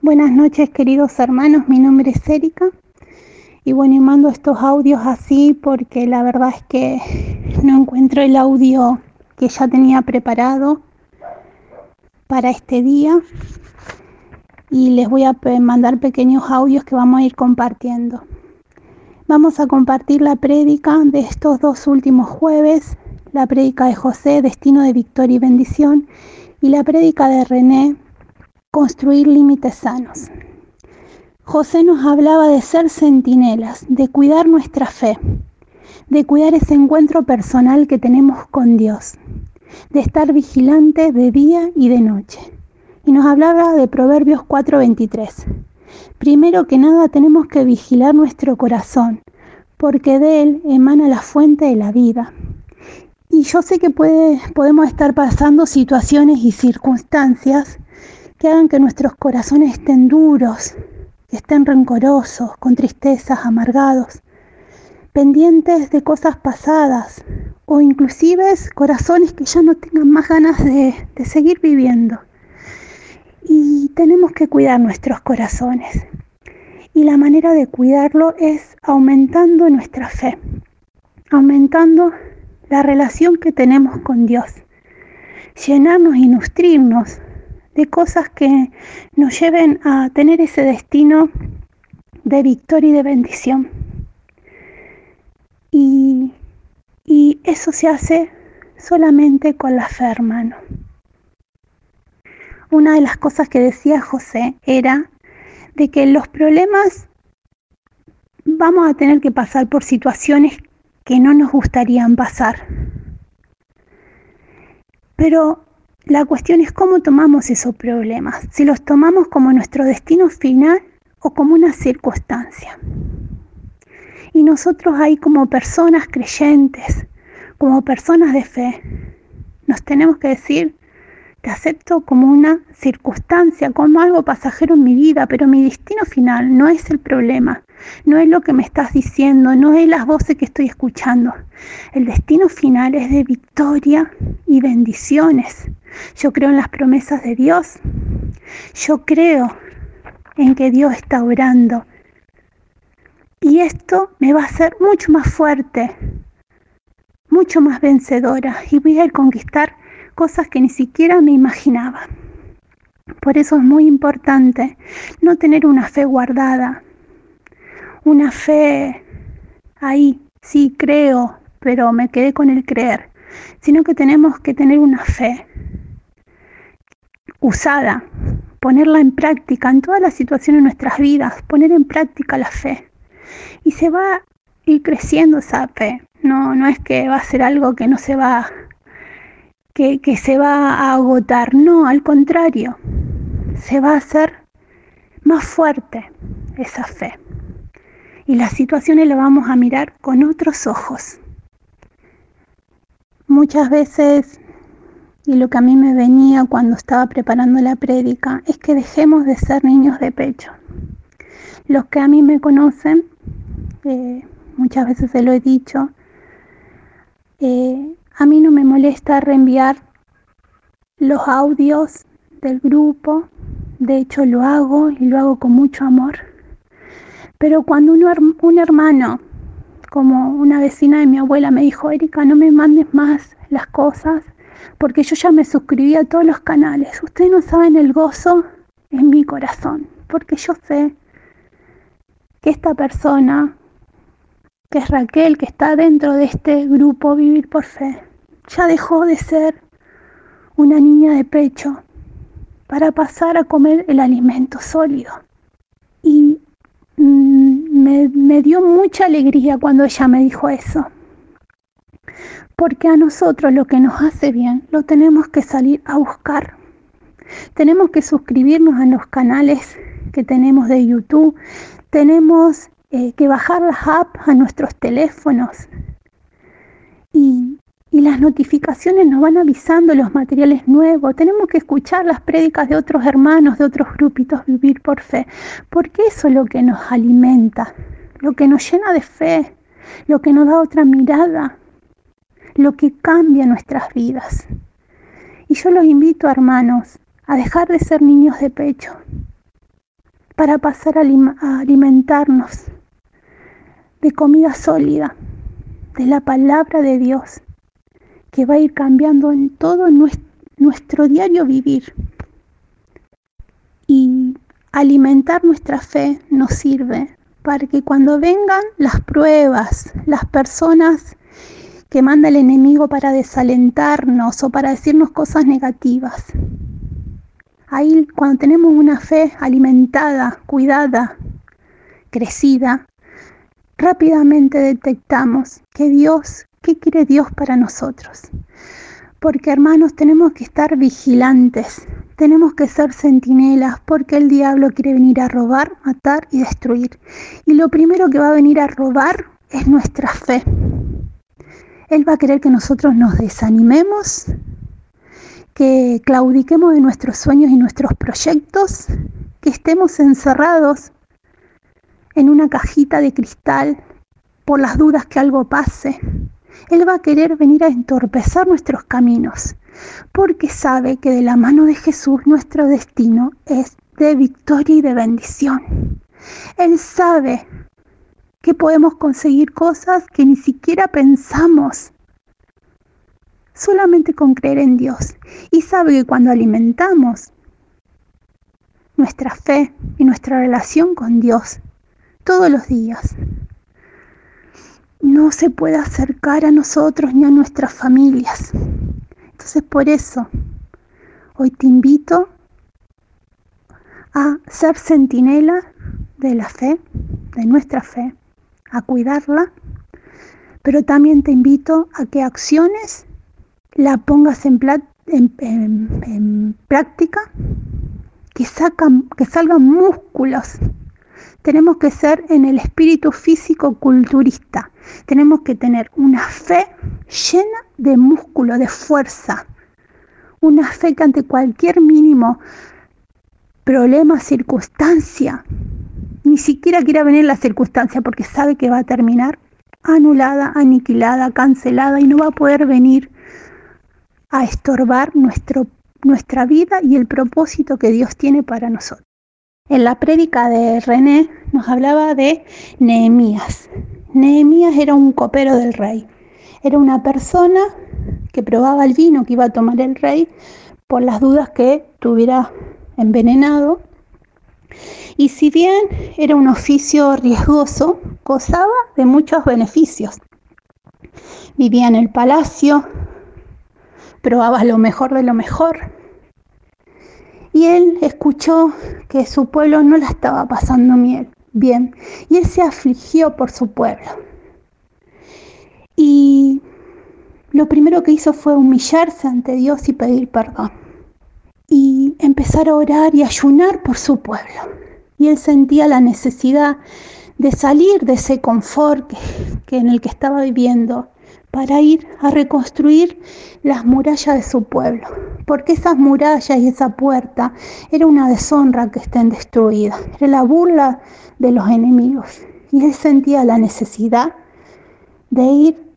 Buenas noches queridos hermanos, mi nombre es Erika. Y bueno, y mando estos audios así porque la verdad es que no encuentro el audio que ya tenía preparado para este día. Y les voy a mandar pequeños audios que vamos a ir compartiendo. Vamos a compartir la prédica de estos dos últimos jueves, la prédica de José, Destino de Victoria y Bendición, y la prédica de René, Construir límites sanos. José nos hablaba de ser centinelas, de cuidar nuestra fe, de cuidar ese encuentro personal que tenemos con Dios, de estar vigilante de día y de noche. Y nos hablaba de Proverbios 4:23. Primero que nada tenemos que vigilar nuestro corazón, porque de él emana la fuente de la vida. Y yo sé que puede, podemos estar pasando situaciones y circunstancias que hagan que nuestros corazones estén duros, que estén rencorosos, con tristezas, amargados, pendientes de cosas pasadas o inclusive corazones que ya no tengan más ganas de, de seguir viviendo. Y tenemos que cuidar nuestros corazones. Y la manera de cuidarlo es aumentando nuestra fe, aumentando la relación que tenemos con Dios, llenarnos y nutrirnos de cosas que nos lleven a tener ese destino de victoria y de bendición. Y, y eso se hace solamente con la fe, hermano. Una de las cosas que decía José era de que los problemas vamos a tener que pasar por situaciones que no nos gustarían pasar. Pero la cuestión es cómo tomamos esos problemas, si los tomamos como nuestro destino final o como una circunstancia. Y nosotros ahí como personas creyentes, como personas de fe, nos tenemos que decir, te acepto como una circunstancia, como algo pasajero en mi vida, pero mi destino final no es el problema, no es lo que me estás diciendo, no es las voces que estoy escuchando. El destino final es de victoria y bendiciones. Yo creo en las promesas de Dios. Yo creo en que Dios está orando. Y esto me va a hacer mucho más fuerte, mucho más vencedora y voy a conquistar cosas que ni siquiera me imaginaba. Por eso es muy importante no tener una fe guardada, una fe ahí, sí creo, pero me quedé con el creer, sino que tenemos que tener una fe usada, ponerla en práctica en todas las situaciones de nuestras vidas, poner en práctica la fe. Y se va a ir creciendo esa fe. No, no es que va a ser algo que no se va, que, se va a agotar. No, al contrario, se va a hacer más fuerte esa fe. Y las situaciones las vamos a mirar con otros ojos. Muchas veces y lo que a mí me venía cuando estaba preparando la prédica es que dejemos de ser niños de pecho. Los que a mí me conocen, eh, muchas veces se lo he dicho, eh, a mí no me molesta reenviar los audios del grupo, de hecho lo hago y lo hago con mucho amor. Pero cuando un hermano, como una vecina de mi abuela, me dijo, Erika, no me mandes más las cosas, porque yo ya me suscribí a todos los canales. Ustedes no saben el gozo en mi corazón, porque yo sé que esta persona, que es Raquel, que está dentro de este grupo Vivir por Fe, ya dejó de ser una niña de pecho para pasar a comer el alimento sólido. Y mm, me, dio mucha alegría cuando ella me dijo eso, porque a nosotros lo que nos hace bien lo tenemos que salir a buscar. Tenemos que suscribirnos a los canales que tenemos de YouTube. Tenemos eh, que bajar las apps a nuestros teléfonos. Y, y las notificaciones nos van avisando los materiales nuevos. Tenemos que escuchar las prédicas de otros hermanos, de otros grupitos, vivir por fe. Porque eso es lo que nos alimenta, lo que nos llena de fe, lo que nos da otra mirada, lo que cambia nuestras vidas. Y yo los invito, hermanos, a dejar de ser niños de pecho, para pasar a, alimentarnos de comida sólida, de la palabra de Dios, que va a ir cambiando en todo nuestro diario vivir. Y alimentar nuestra fe nos sirve para que cuando vengan las pruebas, las personas que manda el enemigo para desalentarnos o para decirnos cosas negativas, ahí cuando tenemos una fe alimentada, cuidada, crecida, rápidamente detectamos que Dios, ¿qué quiere Dios para nosotros? Porque hermanos, tenemos que estar vigilantes, tenemos que ser centinelas, porque el diablo quiere venir a robar, matar y destruir. Y lo primero que va a venir a robar es nuestra fe. Él va a querer que nosotros nos desanimemos, que claudiquemos de nuestros sueños y nuestros proyectos, que estemos encerrados en una cajita de cristal por las dudas que algo pase. Él va a querer venir a entorpecer nuestros caminos, porque sabe que de la mano de Jesús nuestro destino es de victoria y de bendición. Él sabe que podemos conseguir cosas que ni siquiera pensamos, solamente con creer en Dios. Y sabe que cuando alimentamos nuestra fe y nuestra relación con Dios, todos los días. No se puede acercar a nosotros ni a nuestras familias. Entonces por eso hoy te invito a ser centinela de la fe, de nuestra fe, a cuidarla, pero también te invito a que acciones la pongas en, práctica, que, sacan, que salgan músculos tenemos que ser en el espíritu físico culturista. Tenemos que tener una fe llena de músculo, de fuerza. Una fe que ante cualquier mínimo problema, circunstancia, ni siquiera quiera venir la circunstancia porque sabe que va a terminar anulada, aniquilada, cancelada y no va a poder venir a estorbar nuestro, nuestra vida y el propósito que Dios tiene para nosotros. En la prédica de René nos hablaba de Nehemías. Nehemías era un copero del rey. Era una persona que probaba el vino que iba a tomar el rey por las dudas que tuviera envenenado. Y si bien era un oficio riesgoso, gozaba de muchos beneficios. Vivía en el palacio, probaba lo mejor de lo mejor, y él escuchó que su pueblo no la estaba pasando bien y él se afligió por su pueblo. Y lo primero que hizo fue humillarse ante Dios y pedir perdón y empezar a orar y ayunar por su pueblo. Y él sentía la necesidad de salir de ese confort que, en el que estaba viviendo para ir a reconstruir las murallas de su pueblo, porque esas murallas y esa puerta era una deshonra que estén destruidas, era la burla de los enemigos. Y él sentía la necesidad de ir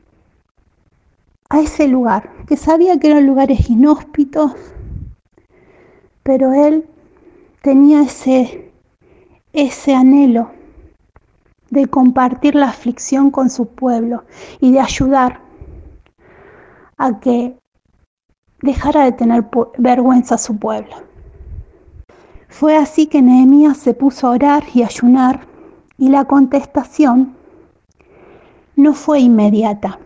a ese lugar, que sabía que eran lugares inhóspitos, pero él tenía ese, ese anhelo de compartir la aflicción con su pueblo y de ayudar a que dejara de tener vergüenza a su pueblo. Fue así que Nehemías se puso a orar y ayunar y la contestación no fue inmediata.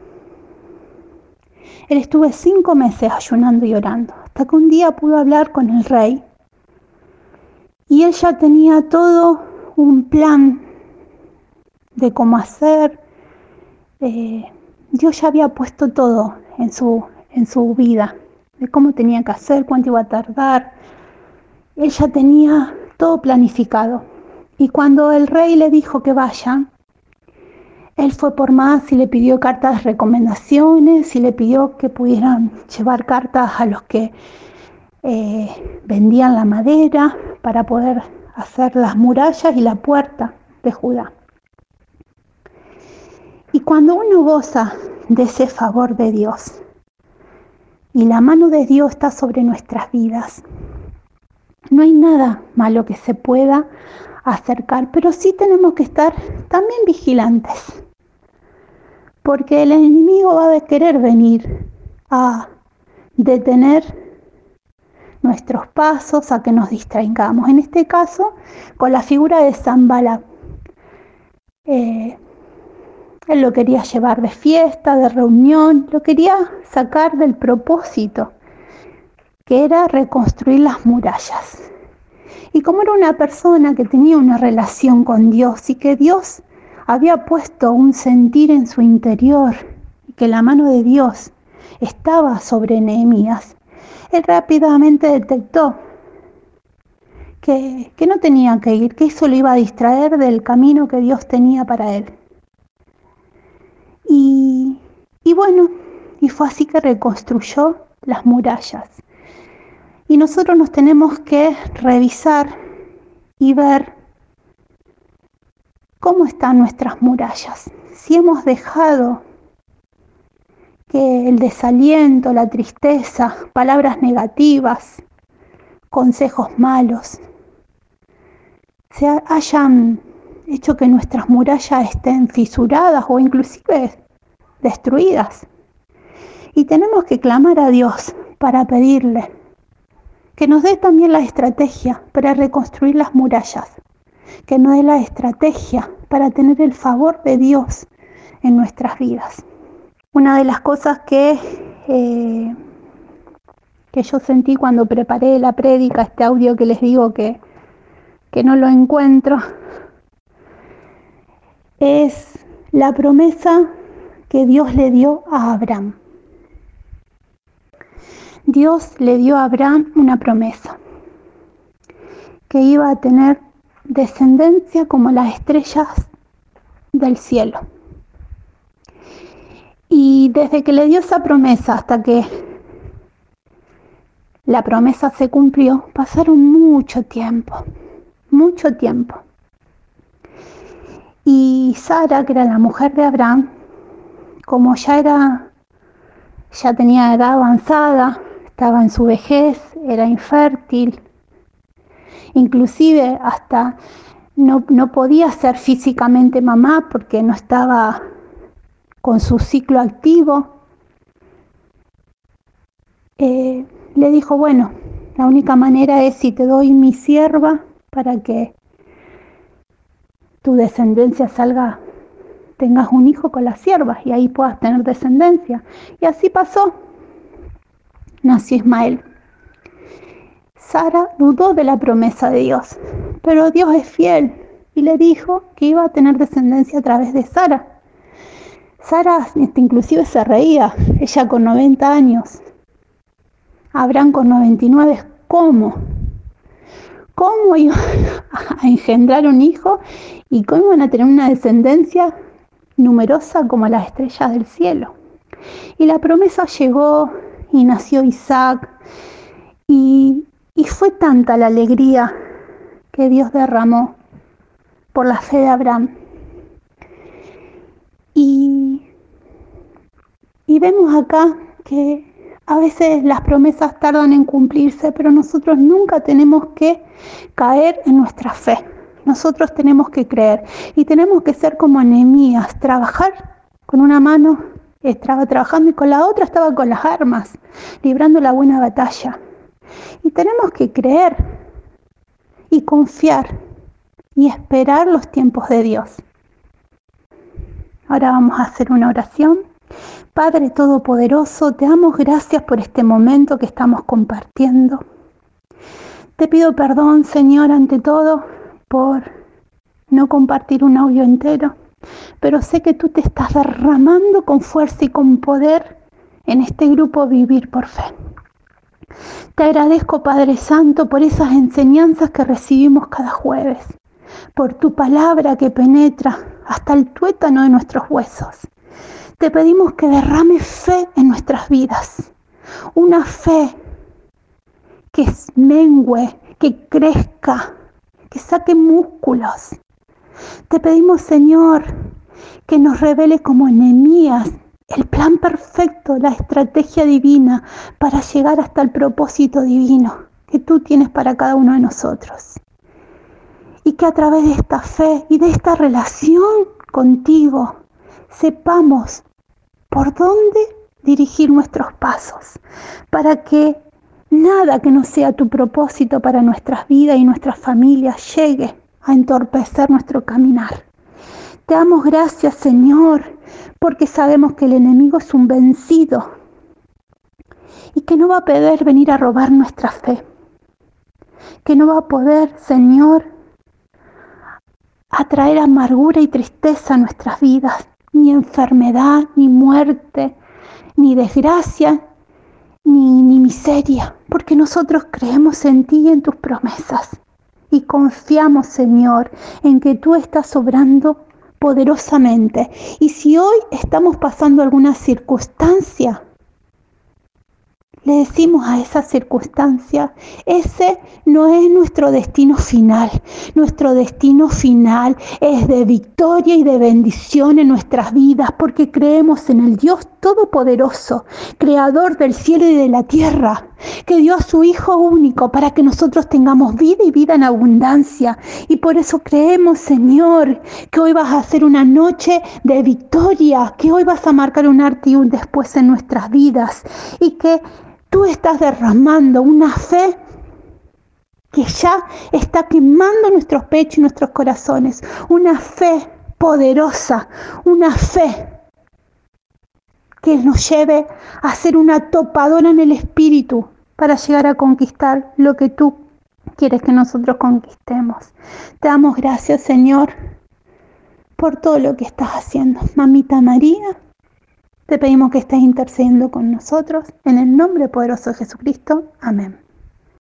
Él estuvo cinco meses ayunando y orando, hasta que un día pudo hablar con el rey y él ya tenía todo un plan de cómo hacer. Eh, Dios ya había puesto todo en su, en su vida, de cómo tenía que hacer, cuánto iba a tardar. Él ya tenía todo planificado. Y cuando el rey le dijo que vaya, él fue por más y le pidió cartas de recomendaciones y le pidió que pudieran llevar cartas a los que eh, vendían la madera para poder hacer las murallas y la puerta de Judá. Y cuando uno goza de ese favor de Dios y la mano de Dios está sobre nuestras vidas, no hay nada malo que se pueda acercar, pero sí tenemos que estar también vigilantes, porque el enemigo va a querer venir a detener nuestros pasos, a que nos distraigamos. En este caso, con la figura de Zambala. Eh, él lo quería llevar de fiesta, de reunión, lo quería sacar del propósito, que era reconstruir las murallas. Y como era una persona que tenía una relación con Dios y que Dios había puesto un sentir en su interior y que la mano de Dios estaba sobre Nehemías, él rápidamente detectó que, que no tenía que ir, que eso lo iba a distraer del camino que Dios tenía para él. Y, y bueno, y fue así que reconstruyó las murallas. Y nosotros nos tenemos que revisar y ver cómo están nuestras murallas. Si hemos dejado que el desaliento, la tristeza, palabras negativas, consejos malos, se hayan hecho que nuestras murallas estén fisuradas o inclusive destruidas. Y tenemos que clamar a Dios para pedirle que nos dé también la estrategia para reconstruir las murallas, que nos dé la estrategia para tener el favor de Dios en nuestras vidas. Una de las cosas que, eh, que yo sentí cuando preparé la prédica, este audio que les digo que, que no lo encuentro, es la promesa que Dios le dio a Abraham. Dios le dio a Abraham una promesa, que iba a tener descendencia como las estrellas del cielo. Y desde que le dio esa promesa hasta que la promesa se cumplió, pasaron mucho tiempo, mucho tiempo. Y Sara, que era la mujer de Abraham, como ya era, ya tenía edad avanzada, estaba en su vejez, era infértil, inclusive hasta no, podía ser físicamente mamá porque no estaba con su ciclo activo. Eh, le dijo, bueno, la única manera es si te doy mi sierva para que tu descendencia salga, tengas un hijo con las siervas y ahí puedas tener descendencia. Y así pasó. Nació Ismael. Sara dudó de la promesa de Dios, pero Dios es fiel y le dijo que iba a tener descendencia a través de Sara. Sara inclusive se reía, ella con 90 años, Abraham con 99, ¿cómo? ¿Cómo iba a engendrar un hijo y cómo iban a tener una descendencia numerosa como las estrellas del cielo. Y la promesa llegó y nació Isaac y, fue tanta la alegría que Dios derramó por la fe de Abraham. Y, y vemos acá que a veces las promesas tardan en cumplirse, pero nosotros nunca tenemos que caer en nuestra fe. Nosotros tenemos que creer y tenemos que ser como enemías, trabajar con una mano, estaba trabajando y con la otra estaba con las armas, librando la buena batalla. Y tenemos que creer y confiar y esperar los tiempos de Dios. Ahora vamos a hacer una oración. Padre Todopoderoso, te damos gracias por este momento que estamos compartiendo. Te pido perdón, Señor, ante todo, por no compartir un audio entero, pero sé que tú te estás derramando con fuerza y con poder en este grupo Vivir por Fe. Te agradezco, Padre Santo, por esas enseñanzas que recibimos cada jueves, por tu palabra que penetra hasta el tuétano de nuestros huesos. Te pedimos que derrame fe en nuestras vidas, una fe que mengue, que crezca, que saque músculos. Te pedimos, Señor, que nos revele como enemías el plan perfecto, la estrategia divina para llegar hasta el propósito divino que tú tienes para cada uno de nosotros. Y que a través de esta fe y de esta relación contigo sepamos por dónde dirigir nuestros pasos, para que nada que no sea tu propósito para nuestras vidas y nuestras familias llegue a entorpecer nuestro caminar. Te damos gracias, Señor, porque sabemos que el enemigo es un vencido y que no va a poder venir a robar nuestra fe, que no va a poder, Señor, atraer amargura y tristeza a nuestras vidas, ni enfermedad, ni muerte, ni desgracia, ni, ni miseria, porque nosotros creemos en ti y en tus promesas. Y confiamos, Señor, en que tú estás obrando poderosamente. Y si hoy estamos pasando alguna circunstancia le decimos a esa circunstancia, ese no es nuestro destino final. Nuestro destino final es de victoria y de bendición en nuestras vidas porque creemos en el Dios Todopoderoso, Creador del cielo y de la tierra, que dio a su Hijo único para que nosotros tengamos vida y vida en abundancia. Y por eso creemos, Señor, que hoy vas a hacer una noche de victoria, que hoy vas a marcar un arte y un después en nuestras vidas y que tú estás derramando una fe que ya está quemando nuestros pechos y nuestros corazones. Una fe poderosa, una fe que nos lleve a ser una topadora en el espíritu para llegar a conquistar lo que tú quieres que nosotros conquistemos. Te damos gracias, Señor, por todo lo que estás haciendo. Mamita María, te pedimos que estés intercediendo con nosotros. En el nombre poderoso de Jesucristo. Amén.